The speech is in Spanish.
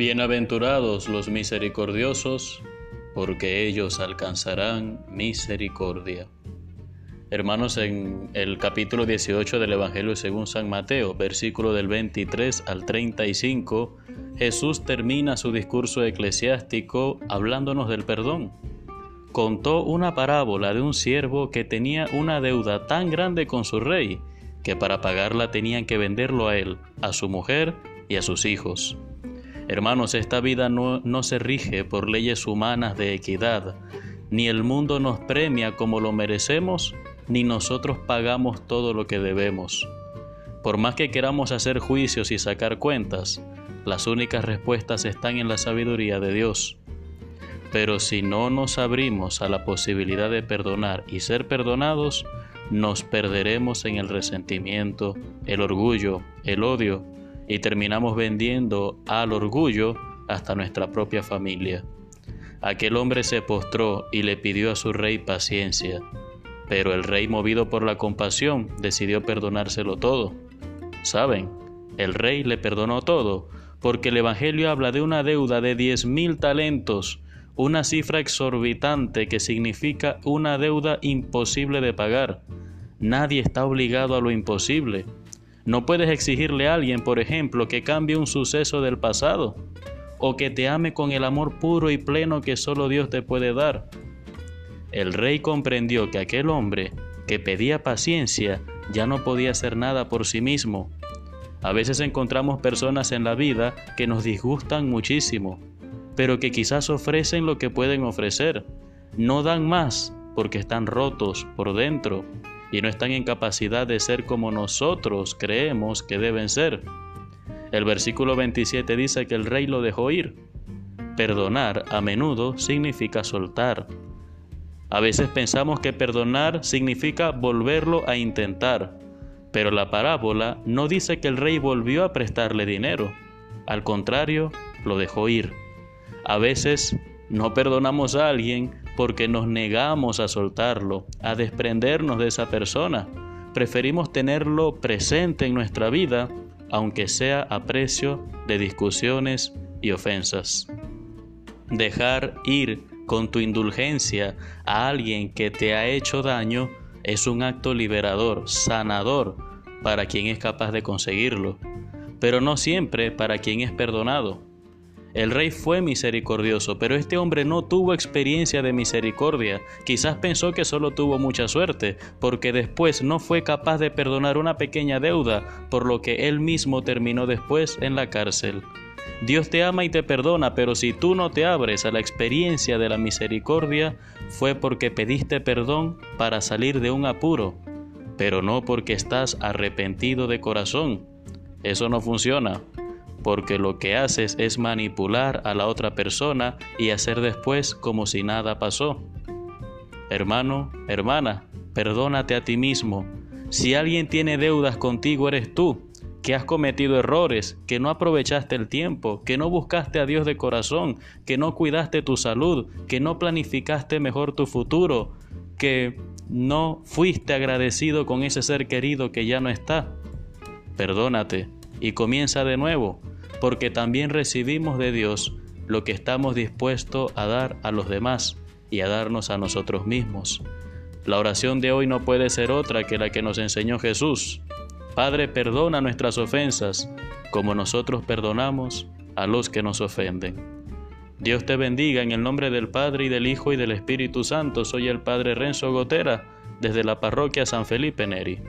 Bienaventurados los misericordiosos, porque ellos alcanzarán misericordia. Hermanos, en el capítulo 18 del Evangelio según San Mateo, versículo del 23 al 35, Jesús termina su discurso eclesiástico hablándonos del perdón. Contó una parábola de un siervo que tenía una deuda tan grande con su rey que para pagarla tenían que venderlo a él, a su mujer y a sus hijos. Hermanos, esta vida no, no, se rige por leyes humanas de equidad, ni el mundo nos premia como lo merecemos, ni nosotros pagamos todo lo que debemos. Por más que queramos hacer juicios y sacar cuentas, las únicas respuestas están en la sabiduría de Dios. Pero si no nos abrimos a la posibilidad de perdonar y ser perdonados, nos perderemos en el resentimiento, el orgullo, el odio y terminamos vendiendo al orgullo hasta nuestra propia familia. Aquel hombre se postró y le pidió a su rey paciencia, pero el rey movido por la compasión decidió perdonárselo todo. ¿Saben? El rey le perdonó todo, porque el Evangelio habla de una deuda de diez mil talentos, una cifra exorbitante que significa una deuda imposible de pagar. Nadie está obligado a lo imposible. No puedes exigirle a alguien, por ejemplo, que cambie un suceso del pasado o que te ame con el amor puro y pleno que solo Dios te puede dar. El rey comprendió que aquel hombre que pedía paciencia ya no podía hacer nada por sí mismo. A veces encontramos personas en la vida que nos disgustan muchísimo, pero que quizás ofrecen lo que pueden ofrecer. No dan más porque están rotos por dentro y no están en capacidad de ser como nosotros creemos que deben ser. El versículo 27 dice que el rey lo dejó ir. Perdonar a menudo significa soltar. A veces pensamos que perdonar significa volverlo a intentar, pero la parábola no dice que el rey volvió a prestarle dinero. Al contrario, lo dejó ir. A veces no perdonamos a alguien porque nos negamos a soltarlo, a desprendernos de esa persona. Preferimos tenerlo presente en nuestra vida, aunque sea a precio de discusiones y ofensas. Dejar ir con tu indulgencia a alguien que te ha hecho daño es un acto liberador, sanador, para quien es capaz de conseguirlo, pero no siempre para quien es perdonado. El rey fue misericordioso, pero este hombre no tuvo experiencia de misericordia. Quizás pensó que solo tuvo mucha suerte, porque después no fue capaz de perdonar una pequeña deuda, por lo que él mismo terminó después en la cárcel. Dios te ama y te perdona, pero si tú no te abres a la experiencia de la misericordia, fue porque pediste perdón para salir de un apuro, pero no porque estás arrepentido de corazón. Eso no funciona porque lo que haces es manipular a la otra persona y hacer después como si nada pasó. Hermano, hermana, perdónate a ti mismo. Si alguien tiene deudas contigo eres tú, que has cometido errores, que no aprovechaste el tiempo, que no buscaste a Dios de corazón, que no cuidaste tu salud, que no planificaste mejor tu futuro, que no fuiste agradecido con ese ser querido que ya no está. Perdónate y comienza de nuevo porque también recibimos de Dios lo que estamos dispuestos a dar a los demás y a darnos a nosotros mismos. La oración de hoy no puede ser otra que la que nos enseñó Jesús. Padre, perdona nuestras ofensas, como nosotros perdonamos a los que nos ofenden. Dios te bendiga en el nombre del Padre y del Hijo y del Espíritu Santo. Soy el Padre Renzo Gotera, desde la parroquia San Felipe Neri.